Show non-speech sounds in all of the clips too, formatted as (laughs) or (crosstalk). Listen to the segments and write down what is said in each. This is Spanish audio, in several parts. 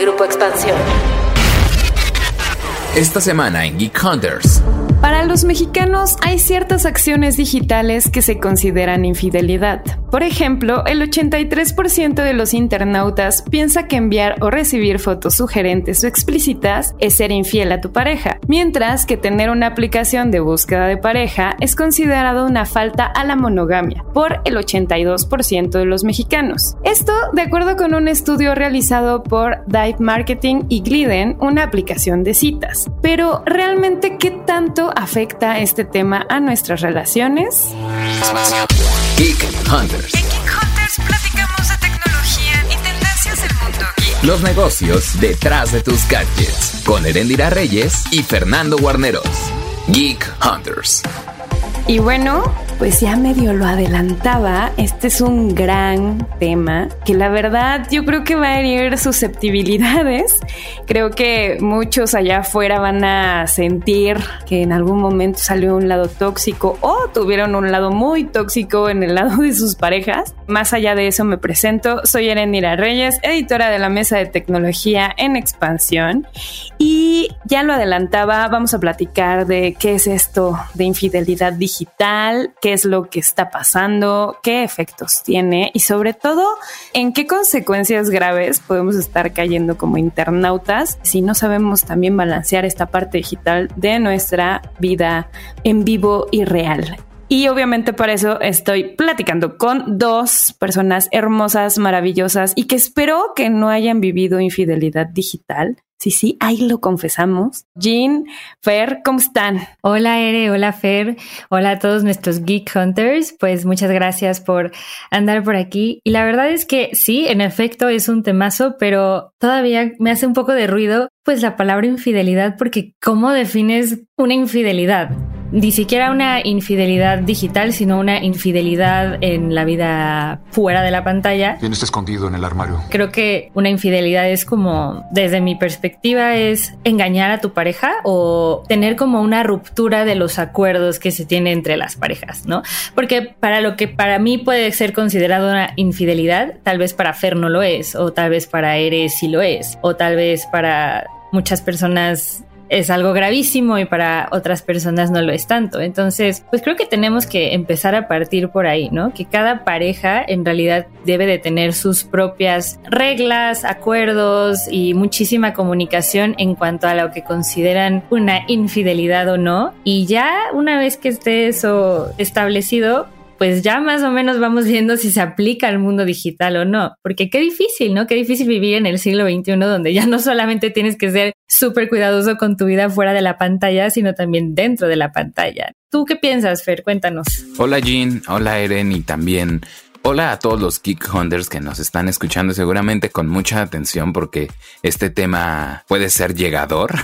Grupo Expansión. Esta semana en Geek Hunters. Para los mexicanos hay ciertas acciones digitales que se consideran infidelidad. Por ejemplo, el 83% de los internautas piensa que enviar o recibir fotos sugerentes o explícitas es ser infiel a tu pareja, mientras que tener una aplicación de búsqueda de pareja es considerado una falta a la monogamia por el 82% de los mexicanos. Esto de acuerdo con un estudio realizado por Dive Marketing y Gliden, una aplicación de citas. Pero realmente, ¿qué tanto afecta este tema a nuestras relaciones? Geek Hunters. En Geek Hunters platicamos de tecnología y tendencias del mundo geek. Los negocios detrás de tus gadgets. Con Erendira Reyes y Fernando Guarneros. Geek Hunters. Y bueno, pues ya medio lo adelantaba, este es un gran tema que la verdad yo creo que va a herir susceptibilidades. Creo que muchos allá afuera van a sentir que en algún momento salió un lado tóxico o tuvieron un lado muy tóxico en el lado de sus parejas. Más allá de eso me presento, soy Erenira Reyes, editora de la Mesa de Tecnología en Expansión y ya lo adelantaba, vamos a platicar de qué es esto de infidelidad digital, es lo que está pasando, qué efectos tiene y sobre todo en qué consecuencias graves podemos estar cayendo como internautas si no sabemos también balancear esta parte digital de nuestra vida en vivo y real. Y obviamente para eso estoy platicando con dos personas hermosas, maravillosas y que espero que no hayan vivido infidelidad digital. Sí, sí, ahí lo confesamos. Jean, Fer, ¿cómo están? Hola Ere, hola Fer, hola a todos nuestros Geek Hunters. Pues muchas gracias por andar por aquí. Y la verdad es que sí, en efecto es un temazo, pero todavía me hace un poco de ruido pues la palabra infidelidad porque ¿cómo defines una infidelidad? Ni siquiera una infidelidad digital, sino una infidelidad en la vida fuera de la pantalla. ¿Quién está escondido en el armario? Creo que una infidelidad es como, desde mi perspectiva, es engañar a tu pareja o tener como una ruptura de los acuerdos que se tiene entre las parejas, ¿no? Porque para lo que para mí puede ser considerado una infidelidad, tal vez para Fer no lo es, o tal vez para Eres sí lo es, o tal vez para muchas personas es algo gravísimo y para otras personas no lo es tanto. Entonces, pues creo que tenemos que empezar a partir por ahí, ¿no? Que cada pareja en realidad debe de tener sus propias reglas, acuerdos y muchísima comunicación en cuanto a lo que consideran una infidelidad o no. Y ya una vez que esté eso establecido, pues ya más o menos vamos viendo si se aplica al mundo digital o no. Porque qué difícil, ¿no? Qué difícil vivir en el siglo XXI donde ya no solamente tienes que ser súper cuidadoso con tu vida fuera de la pantalla, sino también dentro de la pantalla. ¿Tú qué piensas, Fer? Cuéntanos. Hola Jean, hola Eren y también Hola a todos los Geek Hunters que nos están escuchando seguramente con mucha atención porque este tema puede ser llegador.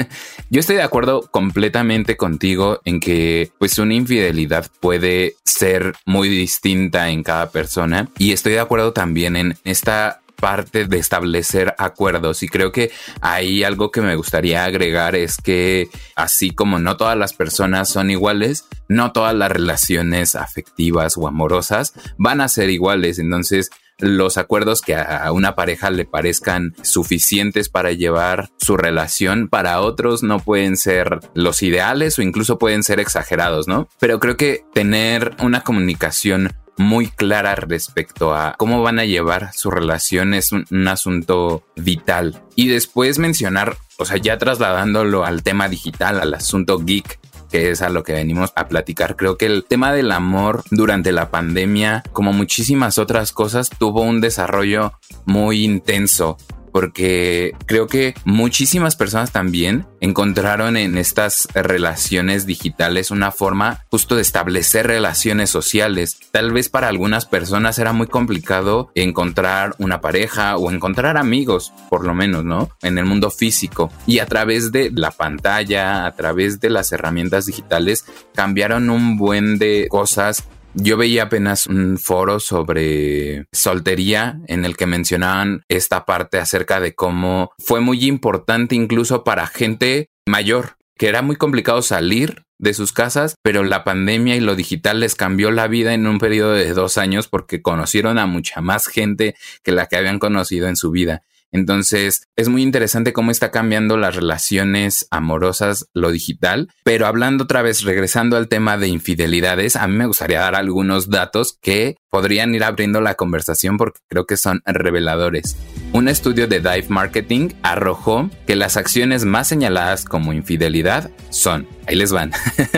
(laughs) Yo estoy de acuerdo completamente contigo en que pues una infidelidad puede ser muy distinta en cada persona y estoy de acuerdo también en esta parte de establecer acuerdos y creo que ahí algo que me gustaría agregar es que así como no todas las personas son iguales, no todas las relaciones afectivas o amorosas van a ser iguales, entonces los acuerdos que a una pareja le parezcan suficientes para llevar su relación, para otros no pueden ser los ideales o incluso pueden ser exagerados, ¿no? Pero creo que tener una comunicación muy clara respecto a cómo van a llevar su relación es un, un, asunto vital. Y después mencionar, o sea, ya trasladándolo al tema digital, al asunto geek, que es a lo que venimos a platicar. Creo que el tema del amor durante la pandemia, como muchísimas otras cosas, tuvo un desarrollo muy intenso porque creo que muchísimas personas también encontraron en estas relaciones digitales una forma justo de establecer relaciones sociales. Tal vez para algunas personas era muy complicado encontrar una pareja o encontrar amigos, por lo menos, ¿no? En el mundo físico. Y a través de la pantalla, a través de las herramientas digitales, cambiaron un buen de cosas yo veía apenas un foro sobre soltería en el que mencionaban esta parte acerca de cómo fue muy importante incluso para gente mayor, que era muy complicado salir de sus casas, pero la pandemia y lo digital les cambió la vida en un periodo de dos años porque conocieron a mucha más gente que la que habían conocido en su vida. Entonces, es muy interesante cómo está cambiando las relaciones amorosas, lo digital. Pero hablando otra vez, regresando al tema de infidelidades, a mí me gustaría dar algunos datos que podrían ir abriendo la conversación porque creo que son reveladores. Un estudio de Dive Marketing arrojó que las acciones más señaladas como infidelidad son, ahí les van,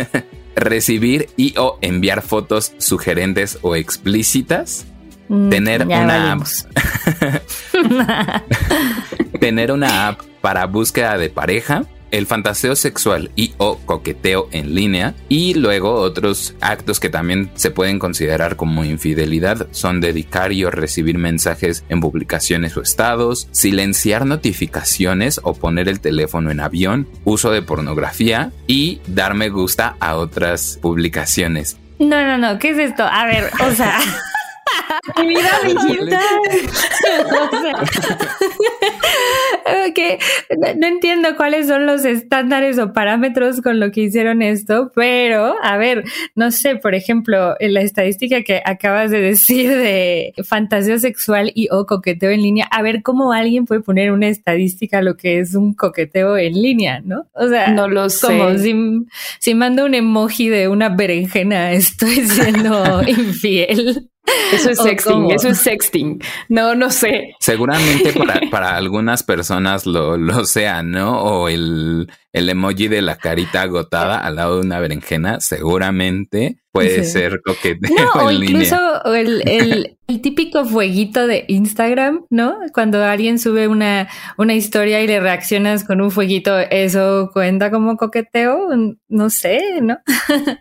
(laughs) recibir y o enviar fotos sugerentes o explícitas, tener ya una app, (laughs) tener una app para búsqueda de pareja, el fantaseo sexual y o coqueteo en línea y luego otros actos que también se pueden considerar como infidelidad son dedicar y o recibir mensajes en publicaciones o estados, silenciar notificaciones o poner el teléfono en avión, uso de pornografía y dar me gusta a otras publicaciones. No, no, no, ¿qué es esto? A ver, o sea. (laughs) Mi vida digital. (laughs) (laughs) Que no, no entiendo cuáles son los estándares o parámetros con lo que hicieron esto, pero a ver, no sé, por ejemplo, en la estadística que acabas de decir de fantasía sexual y o coqueteo en línea, a ver cómo alguien puede poner una estadística a lo que es un coqueteo en línea, ¿no? O sea, No lo sé. como si, si mando un emoji de una berenjena, (laughs) estoy siendo (laughs) infiel. Eso es ¿O sexting, cómo? eso es sexting. No, no sé. Seguramente para, (laughs) para algunas personas lo, lo sea, ¿no? O el, el emoji de la carita (laughs) agotada al lado de una berenjena, seguramente puede Sí. ser coqueteo No, o en incluso línea. el, el, el típico fueguito de Instagram, ¿no? Cuando alguien sube una, una historia y le reaccionas con un fueguito, ¿eso cuenta como coqueteo? No sé, ¿no? (laughs)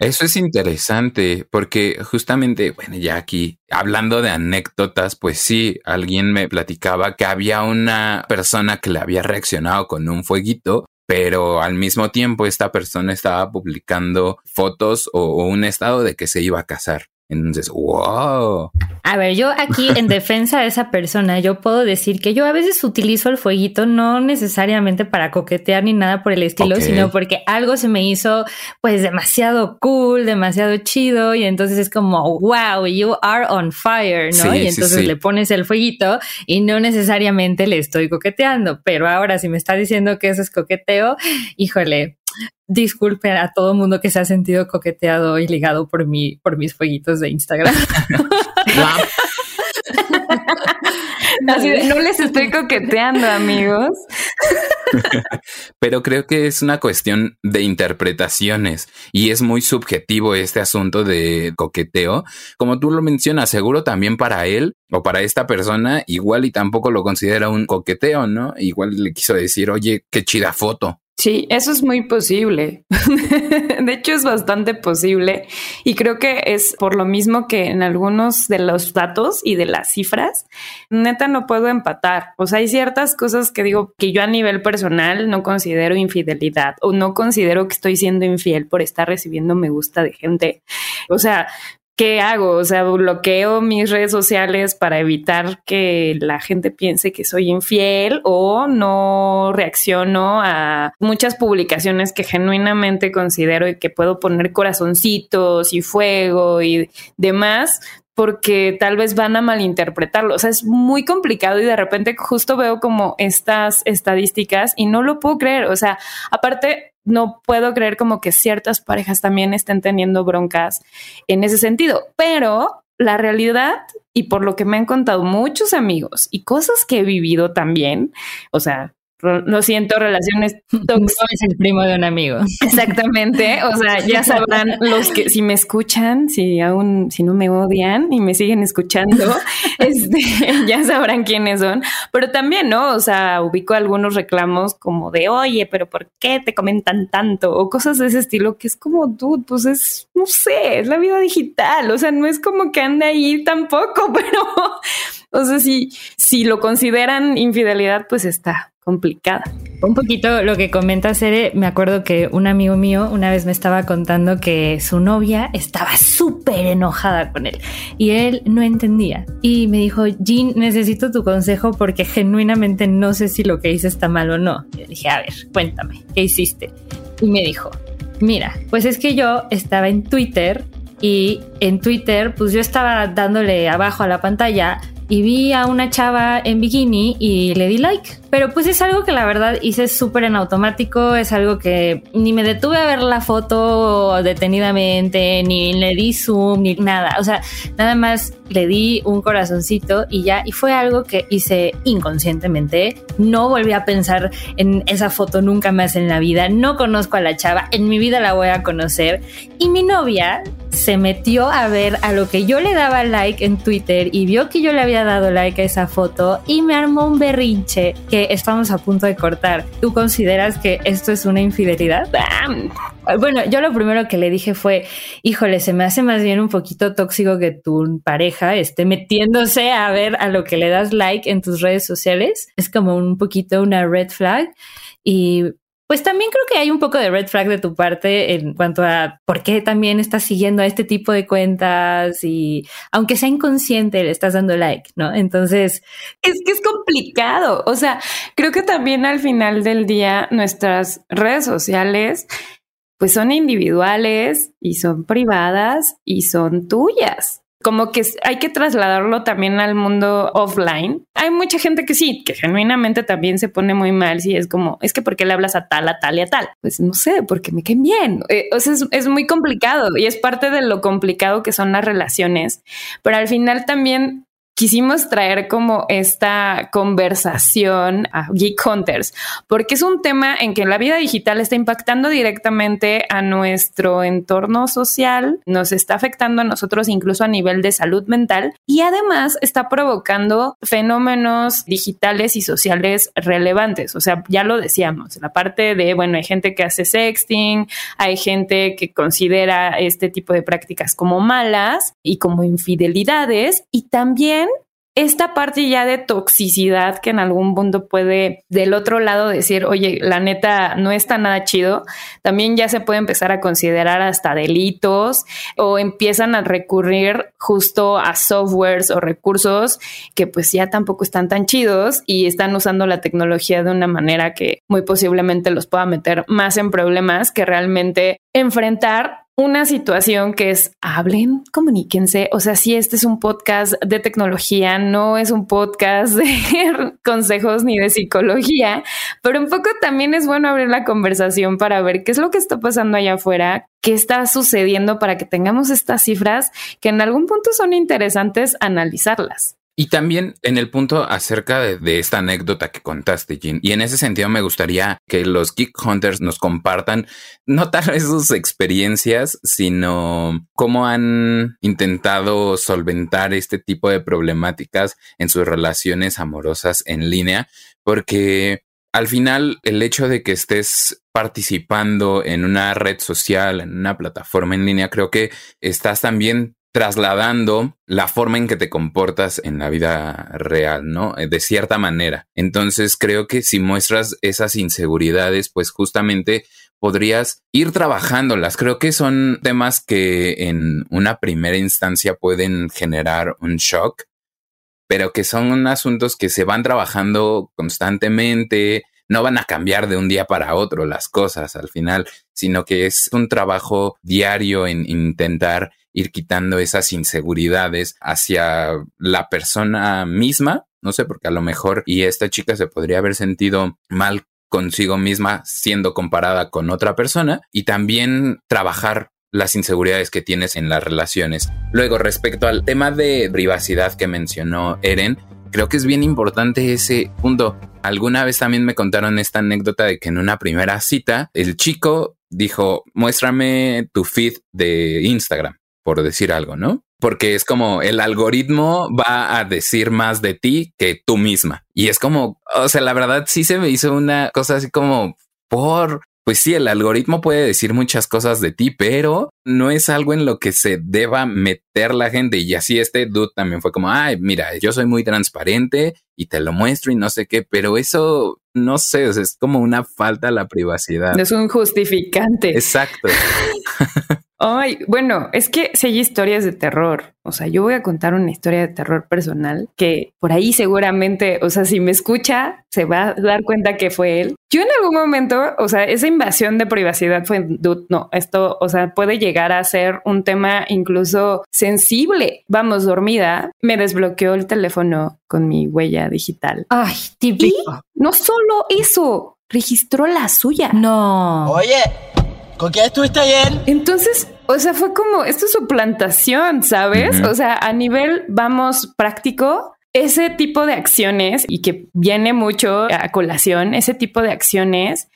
Eso es interesante porque justamente, bueno, ya aquí hablando de anécdotas, pues sí, alguien me platicaba que había una persona que le había reaccionado con un fueguito, pero al mismo tiempo esta persona estaba publicando fotos o, o un estado de que se iba a casar. Entonces, wow. A ver, yo aquí en (laughs) defensa de esa persona, yo puedo decir que yo a veces utilizo el fueguito no necesariamente para coquetear ni nada por el estilo, sino porque algo se me hizo pues demasiado cool, demasiado chido y entonces es como, wow, you are on fire, ¿no? Sí, y sí, entonces sí. le pones el fueguito y no necesariamente le estoy coqueteando, pero ahora si me está diciendo que eso es coqueteo, híjole. Disculpe a todo mundo que se ha sentido coqueteado y ligado por mi, por mis fueguitos de Instagram. Así de, no les estoy coqueteando, amigos. Pero creo que es una cuestión de interpretaciones y es muy subjetivo este asunto de coqueteo. Como tú lo mencionas, seguro también para él o para esta persona, igual y tampoco lo considera un coqueteo, ¿no? Igual le quiso decir, oye, qué chida foto. Sí, eso es muy posible. (laughs) de hecho, es bastante posible. Y creo que es por lo mismo que en algunos de los datos y de las cifras, neta no puedo empatar. O sea, hay ciertas cosas que digo que yo a nivel personal no considero infidelidad o no considero que estoy siendo infiel por estar recibiendo me gusta de gente. O sea, ¿qué hago? O sea, bloqueo mis redes sociales para evitar que la gente piense que soy infiel o no reacciono a muchas publicaciones que genuinamente considero y que puedo poner corazoncitos y fuego y demás porque tal vez van a malinterpretarlo. O sea, es muy complicado y de repente justo veo como estas estadísticas y no lo puedo creer. O sea, aparte, no puedo creer como que ciertas parejas también estén teniendo broncas en ese sentido, pero la realidad y por lo que me han contado muchos amigos y cosas que he vivido también, o sea, lo siento, relaciones (laughs) No tóxicas. es el primo de un amigo. Exactamente, o sea, (laughs) ya sabrán los que si me escuchan, si aún si no me odian y me siguen escuchando, (laughs) este, ya sabrán quiénes son. Pero también, ¿no? O sea, ubico algunos reclamos como de, "Oye, pero ¿por qué te comentan tanto?" o cosas de ese estilo que es como, dude, pues es no sé, es la vida digital, o sea, no es como que ande ahí tampoco, pero o sea, si si lo consideran infidelidad, pues está complicada. Un poquito lo que comenta Sere, me acuerdo que un amigo mío una vez me estaba contando que su novia estaba súper enojada con él y él no entendía. Y me dijo, Jean, necesito tu consejo porque genuinamente no sé si lo que hice está mal o no. Y dije, a ver, cuéntame, ¿qué hiciste? Y me dijo, mira, pues es que yo estaba en Twitter y en Twitter, pues yo estaba dándole abajo a la pantalla y vi a una chava en bikini y le di like. Pero pues es algo que la verdad hice súper en automático, es algo que ni me detuve a ver la foto detenidamente, ni le di zoom, ni nada. O sea, nada más le di un corazoncito y ya, y fue algo que hice inconscientemente. No volví a pensar en esa foto nunca más en la vida. No conozco a la chava, en mi vida la voy a conocer. Y mi novia se metió a ver a lo que yo le daba like en Twitter y vio que yo le había dado like a esa foto y me armó un berrinche que estamos a punto de cortar. ¿Tú consideras que esto es una infidelidad? Bueno, yo lo primero que le dije fue, híjole, se me hace más bien un poquito tóxico que tu pareja esté metiéndose a ver a lo que le das like en tus redes sociales. Es como un poquito una red flag. Y pues también creo que hay un poco de red flag de tu parte en cuanto a por qué también estás siguiendo a este tipo de cuentas y aunque sea inconsciente le estás dando like, ¿no? Entonces... Es que es complicado. O sea, creo que también al final del día nuestras redes sociales pues son individuales y son privadas y son tuyas como que hay que trasladarlo también al mundo offline. Hay mucha gente que sí, que genuinamente también se pone muy mal si es como, es que ¿por qué le hablas a tal, a tal y a tal? Pues no sé, porque me caen bien. Eh, o sea, es, es muy complicado y es parte de lo complicado que son las relaciones, pero al final también quisimos traer como esta conversación a Geek Hunters, porque es un tema en que la vida digital está impactando directamente a nuestro entorno social, nos está afectando a nosotros incluso a nivel de salud mental y además está provocando fenómenos digitales y sociales relevantes. O sea, ya lo decíamos, la parte de, bueno, hay gente que hace sexting, hay gente que considera este tipo de prácticas como malas y como infidelidades y también esta parte ya de toxicidad que en algún punto puede del otro lado decir, oye, la neta no está nada chido, también ya se puede empezar a considerar hasta delitos o empiezan a recurrir justo a softwares o recursos que pues ya tampoco están tan chidos y están usando la tecnología de una manera que muy posiblemente los pueda meter más en problemas que realmente enfrentar una situación que es hablen, comuníquense. O sea, si este es un podcast de tecnología, no es un podcast de (laughs) consejos ni de psicología, pero un poco también es bueno abrir la conversación para ver qué es lo que está pasando allá afuera, qué está sucediendo para que tengamos estas cifras que en algún punto son interesantes analizarlas. Y también en el punto acerca de, esta anécdota que contaste, Jean, y en ese sentido me gustaría que los Geek Hunters nos compartan no tal vez sus experiencias, sino cómo han intentado solventar este tipo de problemáticas en sus relaciones amorosas en línea, porque al final el hecho de que estés participando en una red social, en una plataforma en línea, creo que estás también trasladando la forma en que te comportas en la vida real, ¿no? Eh, de cierta manera. Entonces creo que si muestras esas inseguridades, pues justamente podrías ir trabajándolas. Creo que son temas que en una primera instancia pueden generar un shock, pero que son asuntos que se van trabajando constantemente, no van a cambiar de un día para otro las cosas al final, sino que es un trabajo diario en intentar ir quitando esas inseguridades hacia la persona misma. No sé, porque a lo mejor y esta chica se podría haber sentido mal consigo misma siendo comparada con otra persona y también trabajar las inseguridades que tienes en las relaciones. Luego, respecto al tema de privacidad que mencionó Eren, creo que es bien importante ese punto. Alguna vez también me contaron esta anécdota de que en una primera cita el chico dijo, muéstrame tu feed de Instagram por decir algo, ¿no? Porque es como el algoritmo va a decir más de ti que tú misma. Y es como, o sea, la verdad sí se me hizo una cosa así como por, pues sí, el algoritmo puede decir muchas cosas de ti, pero no es algo en lo que se deba meter la gente. Y así este dude también fue como, ay, mira, yo soy muy transparente y te lo muestro y no sé qué, pero eso no sé, es como una falta a la privacidad. Es un justificante. Exacto. (laughs) Ay, bueno, es que si hay historias de terror. O sea, yo voy a contar una historia de terror personal que por ahí seguramente, o sea, si me escucha, se va a dar cuenta que fue él. Yo en algún momento, o sea, esa invasión de privacidad fue, dude, no, esto, o sea, puede llegar a ser un tema incluso sensible. Vamos, dormida, me desbloqueó el teléfono con mi huella digital. Ay, típico. No solo eso, registró la suya. No. Oye, ¿con quién estuviste ayer? Entonces, o sea, fue como, esto es suplantación, ¿sabes? Ujú. O sea, a nivel, vamos, práctico, ese tipo de acciones y que viene mucho a colación, ese tipo de acciones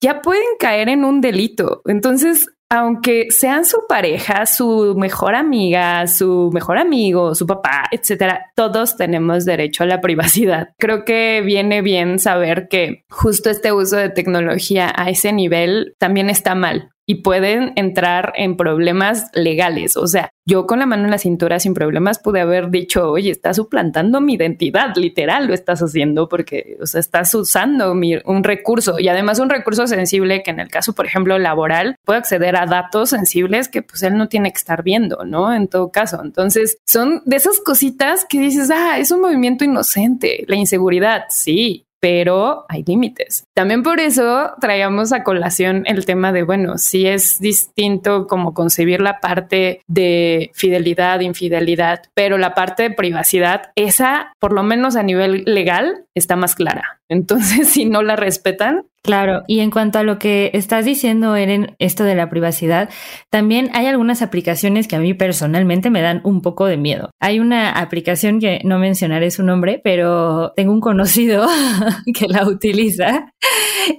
ya pueden caer en un delito. Entonces, aunque sean su pareja, su mejor amiga, su mejor amigo, su papá, etcétera, todos tenemos derecho a la privacidad. (laughs) Creo que viene bien saber que justo este uso de tecnología a ese nivel también está mal y pueden entrar en problemas legales. O sea, yo con la mano en la cintura sin problemas pude haber dicho, oye, estás suplantando mi identidad, literal lo estás haciendo porque, o sea, estás usando mi, un recurso y además un recurso sensible que en el caso, por ejemplo, laboral, puede acceder a datos sensibles que pues él no tiene que estar viendo, ¿no? En todo caso. Entonces, son de esas cositas que dices, ah, es un movimiento inocente, la inseguridad, sí, pero hay límites. También por eso traíamos a colación el tema de, bueno, si es distinto como concebir la parte de fidelidad, infidelidad, pero la parte de privacidad, esa, por lo menos a nivel legal, está más clara. Entonces, (laughs) si no la respetan, Claro, y en cuanto a lo que estás diciendo, Eren, esto de la privacidad, también hay algunas aplicaciones que a mí personalmente me dan un poco de miedo. Hay una aplicación que no mencionaré su nombre, pero tengo un conocido (laughs) que la utiliza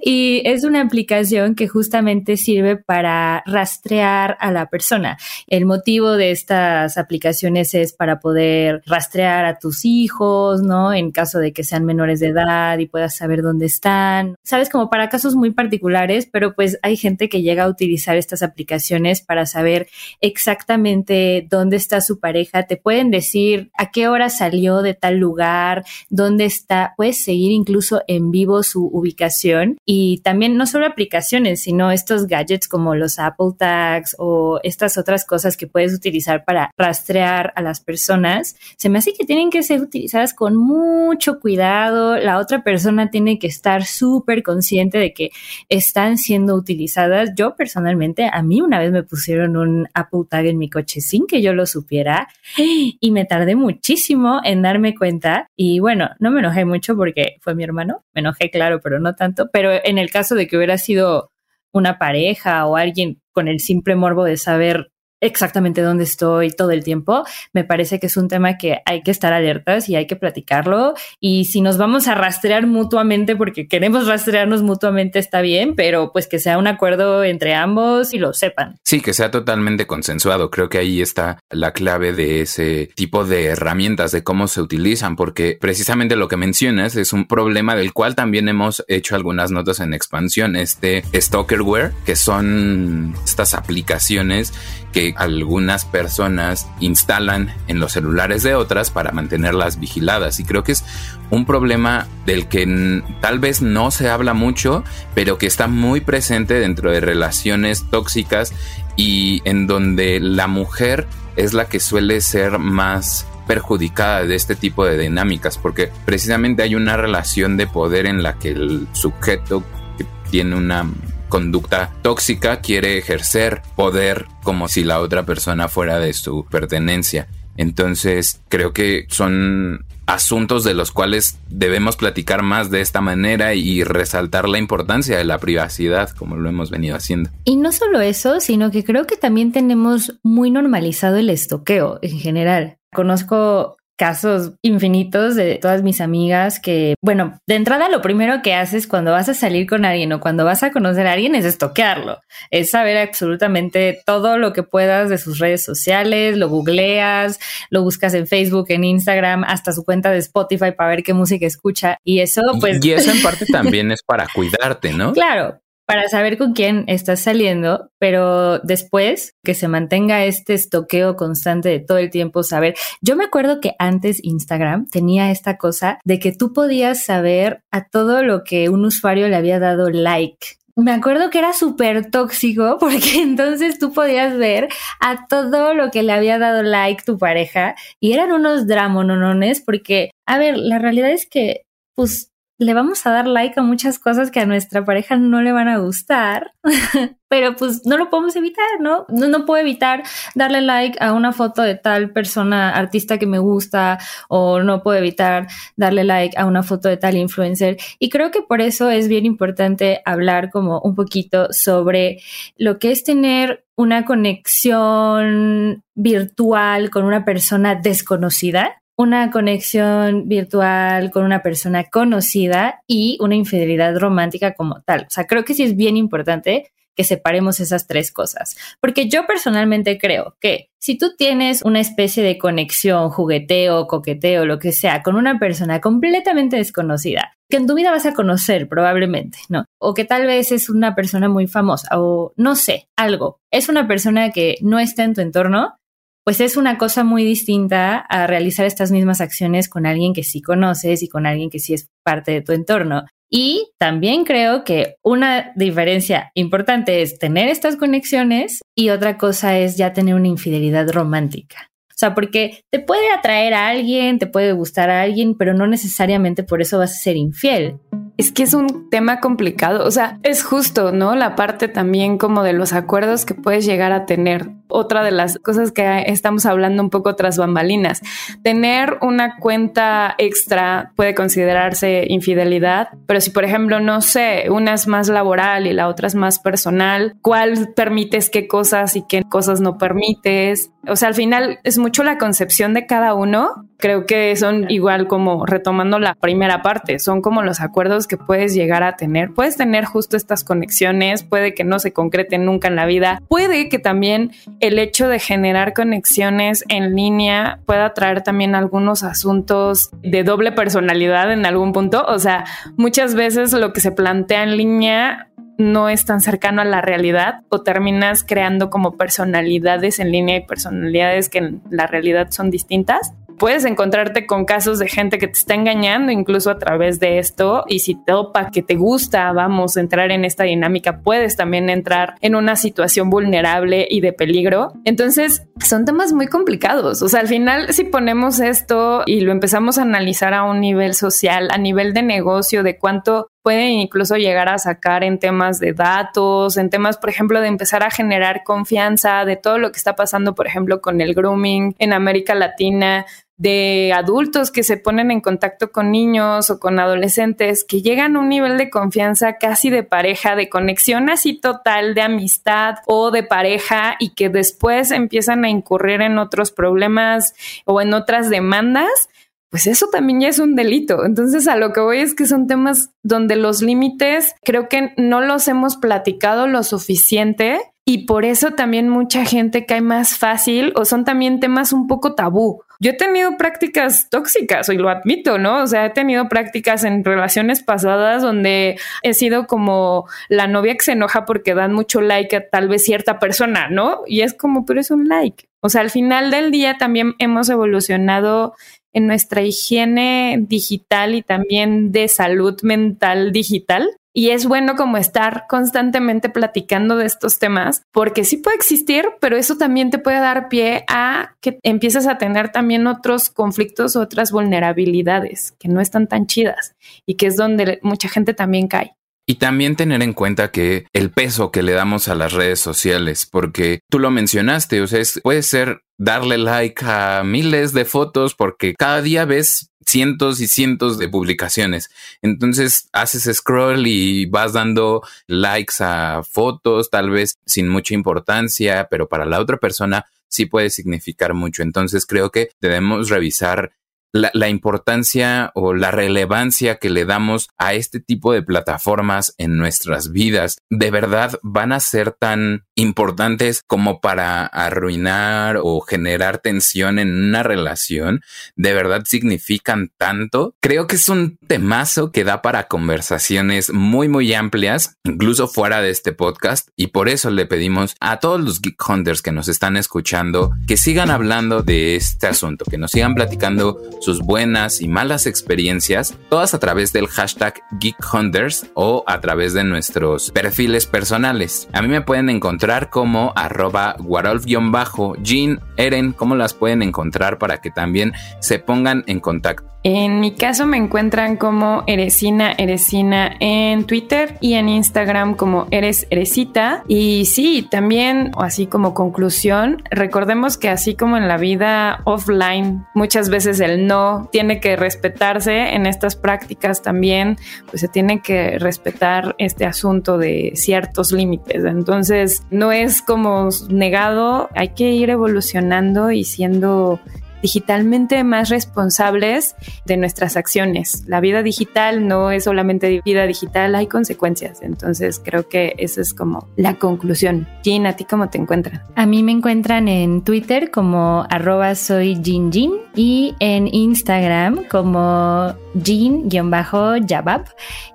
y es una aplicación que justamente sirve para rastrear a la persona. El motivo de estas aplicaciones es para poder rastrear a tus hijos, ¿no? En caso de que sean menores de edad y puedas saber dónde están. Sabes, como para casos muy particulares, pero pues hay gente que llega a utilizar estas aplicaciones para saber exactamente dónde está su pareja. Te pueden decir a qué hora salió de tal lugar, dónde está. Puedes seguir incluso en vivo su ubicación y también no solo aplicaciones, sino estos gadgets como los Apple Tags o estas otras cosas que puedes utilizar para rastrear a las personas. Se me hace que tienen que ser utilizadas con mucho cuidado. La otra persona tiene que estar súper consciente de que están siendo utilizadas. Yo personalmente, a mí una vez me pusieron un Apple Tag en mi coche sin que yo lo supiera y me tardé muchísimo en darme cuenta. Y bueno, no me enojé mucho porque fue mi hermano, me enojé claro, pero no tanto, pero en el caso de que hubiera sido una pareja o alguien con el simple morbo de saber exactamente dónde estoy todo el tiempo, me parece que es un tema que hay que estar alertas y hay que platicarlo. Y si nos vamos a rastrear mutuamente porque queremos rastrearnos mutuamente está bien, pero pues que sea un acuerdo entre ambos y lo sepan. Sí, que sea totalmente consensuado. Creo que ahí está la clave de ese tipo de herramientas, de cómo se utilizan, porque precisamente lo que mencionas es un problema del cual también hemos hecho algunas notas en expansión, este Stalkerware, que son estas aplicaciones que algunas personas instalan en los celulares de otras para mantenerlas vigiladas. Y creo que es un problema del que tal vez no se habla mucho, pero que está muy presente dentro de relaciones tóxicas y en donde la mujer es la que suele ser más perjudicada de este tipo de dinámicas, porque precisamente hay una relación de poder en la que el sujeto que tiene una conducta tóxica quiere ejercer poder como si la otra persona fuera de su pertenencia. Entonces creo que son asuntos de los cuales debemos platicar más de esta manera y resaltar la importancia de la privacidad como lo hemos venido haciendo. Y no solo eso, sino que creo que también tenemos muy normalizado el estoqueo en general. Conozco casos infinitos de todas mis amigas que, bueno, de entrada lo primero que haces cuando vas a salir con alguien o cuando vas a conocer a alguien es estoquearlo, es saber absolutamente todo lo que puedas de sus redes sociales, lo googleas, lo buscas en Facebook, en Instagram, hasta su cuenta de Spotify para ver qué música escucha y eso pues... y eso en (laughs) parte también es para cuidarte, ¿no? Claro, para saber con quién estás saliendo, pero después que se mantenga este estoqueo constante de todo el tiempo saber. Yo me acuerdo que antes Instagram tenía esta cosa de que tú podías saber a todo lo que un usuario le había dado like me acuerdo que era súper tóxico (laughs) porque entonces tú podías ver a todo lo que le había dado like tu pareja y eran unos dramononones porque, a ver, la realidad es que, pues, le vamos a dar like a muchas cosas que a nuestra pareja no le van a gustar, (laughs) pero pues no lo podemos evitar, ¿no? ¿no? No puedo evitar darle like a una foto de tal persona artista que me gusta o no puedo evitar darle like a una foto de tal influencer. Y creo que por eso es bien importante hablar como un poquito sobre lo que es tener una conexión virtual con una persona desconocida una conexión virtual con una persona conocida y una infidelidad romántica como tal. O sea, creo que sí es bien importante que separemos esas tres cosas. Porque yo personalmente creo que si tú tienes una especie de conexión, jugueteo, coqueteo, lo que sea, con una persona completamente desconocida, que en tu vida vas a conocer probablemente, ¿no? O que tal vez es una persona muy famosa o no sé, algo. Es una persona que no está en tu entorno, pues es una cosa muy distinta a realizar estas mismas acciones con alguien que sí conoces y con alguien que sí es parte de tu entorno. Y también creo que una diferencia importante es tener estas conexiones y otra cosa es ya tener una infidelidad romántica. O sea, porque te puede atraer a alguien, te puede gustar a alguien, pero no necesariamente por eso vas a ser infiel. Es que es un tema complicado, o sea, es justo, ¿no? La parte también como de los acuerdos que puedes llegar a tener. Otra de las cosas que estamos hablando un poco tras bambalinas. Tener una cuenta extra puede considerarse infidelidad, pero si por ejemplo, no sé, una es más laboral y la otra es más personal, ¿cuál permites qué cosas y qué cosas no permites? O sea, al final es mucho la concepción de cada uno. Creo que son igual como retomando la primera parte, son como los acuerdos que puedes llegar a tener. Puedes tener justo estas conexiones, puede que no se concreten nunca en la vida, puede que también el hecho de generar conexiones en línea pueda traer también algunos asuntos de doble personalidad en algún punto. O sea, muchas veces lo que se plantea en línea no es tan cercano a la realidad o terminas creando como personalidades en línea y personalidades que en la realidad son distintas puedes encontrarte con casos de gente que te está engañando incluso a través de esto y si topa que te gusta, vamos a entrar en esta dinámica, puedes también entrar en una situación vulnerable y de peligro. Entonces, son temas muy complicados. O sea, al final, si ponemos esto y lo empezamos a analizar a un nivel social, a nivel de negocio, de cuánto pueden incluso llegar a sacar en temas de datos, en temas, por ejemplo, de empezar a generar confianza de todo lo que está pasando, por ejemplo, con el grooming en América Latina, de adultos que se ponen en contacto con niños o con adolescentes que llegan a un nivel de confianza casi de pareja, de conexión así total, de amistad o de pareja y que después empiezan a incurrir en otros problemas o en otras demandas, pues eso también ya es un delito. Entonces a lo que voy es que son temas donde los límites creo que no los hemos platicado lo suficiente y por eso también mucha gente cae más fácil o son también temas un poco tabú. Yo he tenido prácticas tóxicas, y lo admito, ¿no? O sea, he tenido prácticas en relaciones pasadas donde he sido como la novia que se enoja porque dan mucho like a tal vez cierta persona, ¿no? Y es como, pero es un like. O sea, al final del día también hemos evolucionado en nuestra higiene digital y también de salud mental digital. Y es bueno como estar constantemente platicando de estos temas, porque sí puede existir, pero eso también te puede dar pie a que empieces a tener también otros conflictos, otras vulnerabilidades que no están tan chidas y que es donde mucha gente también cae. Y también tener en cuenta que el peso que le damos a las redes sociales, porque tú lo mencionaste, o sea, puede ser darle like a miles de fotos porque cada día ves cientos y cientos de publicaciones. Entonces haces scroll y vas dando likes a fotos, tal vez sin mucha importancia, pero para la otra persona sí puede significar mucho. Entonces creo que debemos revisar la, importancia o la relevancia que le damos a este tipo de plataformas en nuestras vidas. De verdad van a ser tan importantes como para arruinar o generar tensión en una relación, de verdad significan tanto. Creo que es un temazo que da para conversaciones muy, muy amplias, incluso fuera de este podcast. Y por eso le pedimos a todos los Geek Hunters que nos están escuchando que sigan hablando de este asunto, que nos sigan platicando sus buenas y malas experiencias, todas a través del hashtag Geek Hunters o a través de nuestros perfiles personales. A mí me pueden encontrar como arroba warolf-jean Eren, ¿cómo las pueden encontrar para que también se pongan en contacto? En mi caso me encuentran como Eresina Eresina en Twitter y en Instagram como Eres Eresita. Y sí, también, así como conclusión, recordemos que así como en la vida offline, muchas veces el no tiene que respetarse en estas prácticas también, pues se tiene que respetar este asunto de ciertos límites. Entonces, no es como negado, hay que ir evolucionando y siendo digitalmente más responsables de nuestras acciones. La vida digital no es solamente vida digital, hay consecuencias. Entonces creo que esa es como la conclusión. Jean, ¿a ti cómo te encuentran? A mí me encuentran en Twitter como arroba soy Jean y en Instagram como Jean-Yabab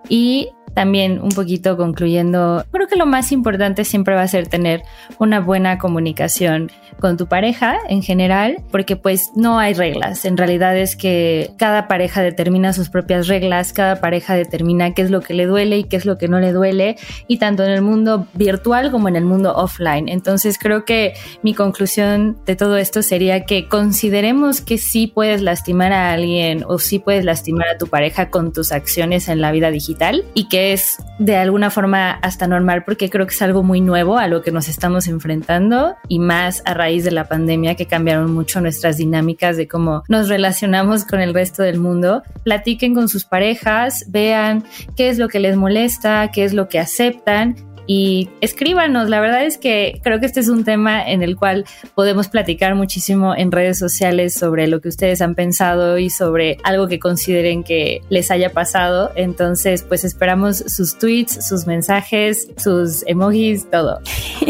y también un poquito concluyendo, creo que lo más importante siempre va a ser tener una buena comunicación con tu pareja en general, porque pues no hay reglas. En realidad es que cada pareja determina sus propias reglas, cada pareja determina qué es lo que le duele y qué es lo que no le duele, y tanto en el mundo virtual como en el mundo offline. Entonces creo que mi conclusión de todo esto sería que consideremos que sí puedes lastimar a alguien o sí puedes lastimar a tu pareja con tus acciones en la vida digital y que es de alguna forma hasta normal porque creo que es algo muy nuevo a lo que nos estamos enfrentando y más a raíz de la pandemia que cambiaron mucho nuestras dinámicas de cómo nos relacionamos con el resto del mundo. Platiquen con sus parejas, vean qué es lo que les molesta, qué es lo que aceptan y escríbanos. La verdad es que creo que este es un tema en el cual podemos platicar muchísimo en redes sociales sobre lo que ustedes han pensado y sobre algo que consideren que les haya pasado. Entonces, pues esperamos sus tweets, sus mensajes, sus emojis, todo.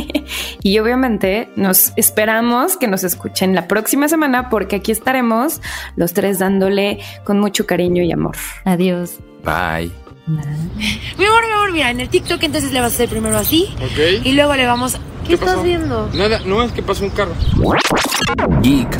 (laughs) y obviamente nos esperamos que nos escuchen la próxima semana porque aquí estaremos los tres dándole con mucho cariño y amor. Adiós. Bye. (laughs) Mi amor, mi amor, mira, en el TikTok entonces le vas a hacer primero así. Ok. Y luego le vamos. ¿Qué, estás pasó? viendo? Nada, no es que pasó un carro. Geek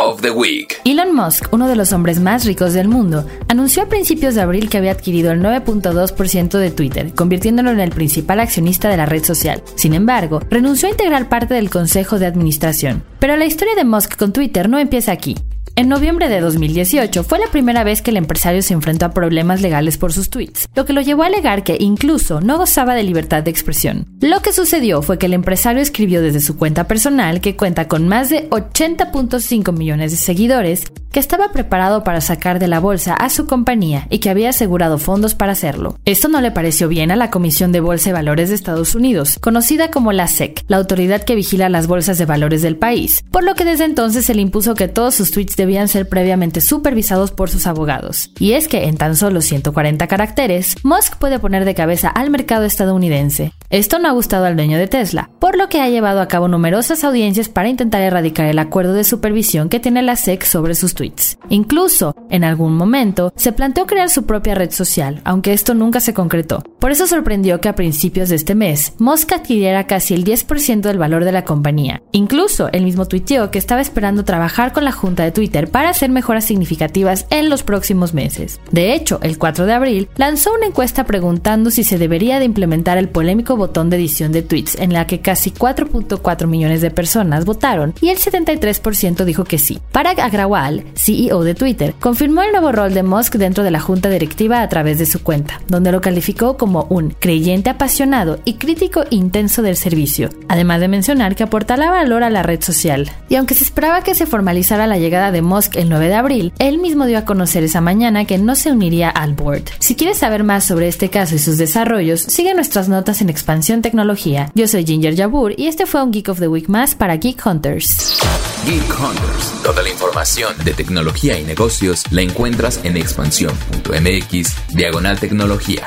of the Week. Elon Musk, uno de los hombres más ricos del mundo, anunció a principios de abril que había adquirido el 9.2% de Twitter, convirtiéndolo en el principal accionista de la red social. Sin embargo, renunció a integrar parte del consejo de administración. Pero la historia de Musk con Twitter no empieza aquí. En noviembre de 2018 fue la primera vez que el empresario se enfrentó a problemas legales por sus tweets, lo que lo llevó a alegar que incluso no gozaba de libertad de expresión. Lo que sucedió fue que el empresario escribió desde su cuenta personal, que cuenta con más de 80.5 millones de seguidores, que estaba preparado para sacar de la bolsa a su compañía y que había asegurado fondos para hacerlo. Esto no le pareció bien a la Comisión de Bolsa y Valores de Estados Unidos, conocida como la SEC, la autoridad que vigila las bolsas de valores del país, por lo que desde entonces se le impuso que todos sus tweets debían ser previamente supervisados por sus abogados. Y es que en tan solo 140 caracteres, Musk puede poner de cabeza al mercado estadounidense. Esto no ha gustado al dueño de Tesla, por lo que ha llevado a cabo numerosas audiencias para intentar erradicar el acuerdo de supervisión que tiene la SEC sobre sus tweets. Incluso, en algún momento, se planteó crear su propia red social, aunque esto nunca se concretó. Por eso sorprendió que a principios de este mes, Musk adquiriera casi el 10% del valor de la compañía. Incluso, él mismo tuiteó que estaba esperando trabajar con la junta de Twitter para hacer mejoras significativas en los próximos meses. De hecho, el 4 de abril lanzó una encuesta preguntando si se debería de implementar el polémico botón de edición de tweets en la que casi 4.4 millones de personas votaron y el 73% dijo que sí. Parag Agrawal, CEO de Twitter, confirmó el nuevo rol de Musk dentro de la junta directiva a través de su cuenta, donde lo calificó como un creyente apasionado y crítico intenso del servicio, además de mencionar que aportará valor a la red social. Y aunque se esperaba que se formalizara la llegada de Musk el 9 de abril, él mismo dio a conocer esa mañana que no se uniría al board. Si quieres saber más sobre este caso y sus desarrollos, sigue nuestras notas en Expansión Tecnología. Yo soy Ginger Jabur y este fue un Geek of the Week más para Geek Hunters. Geek Hunters. Toda la información de tecnología y negocios la encuentras en expansión.mx diagonal tecnología.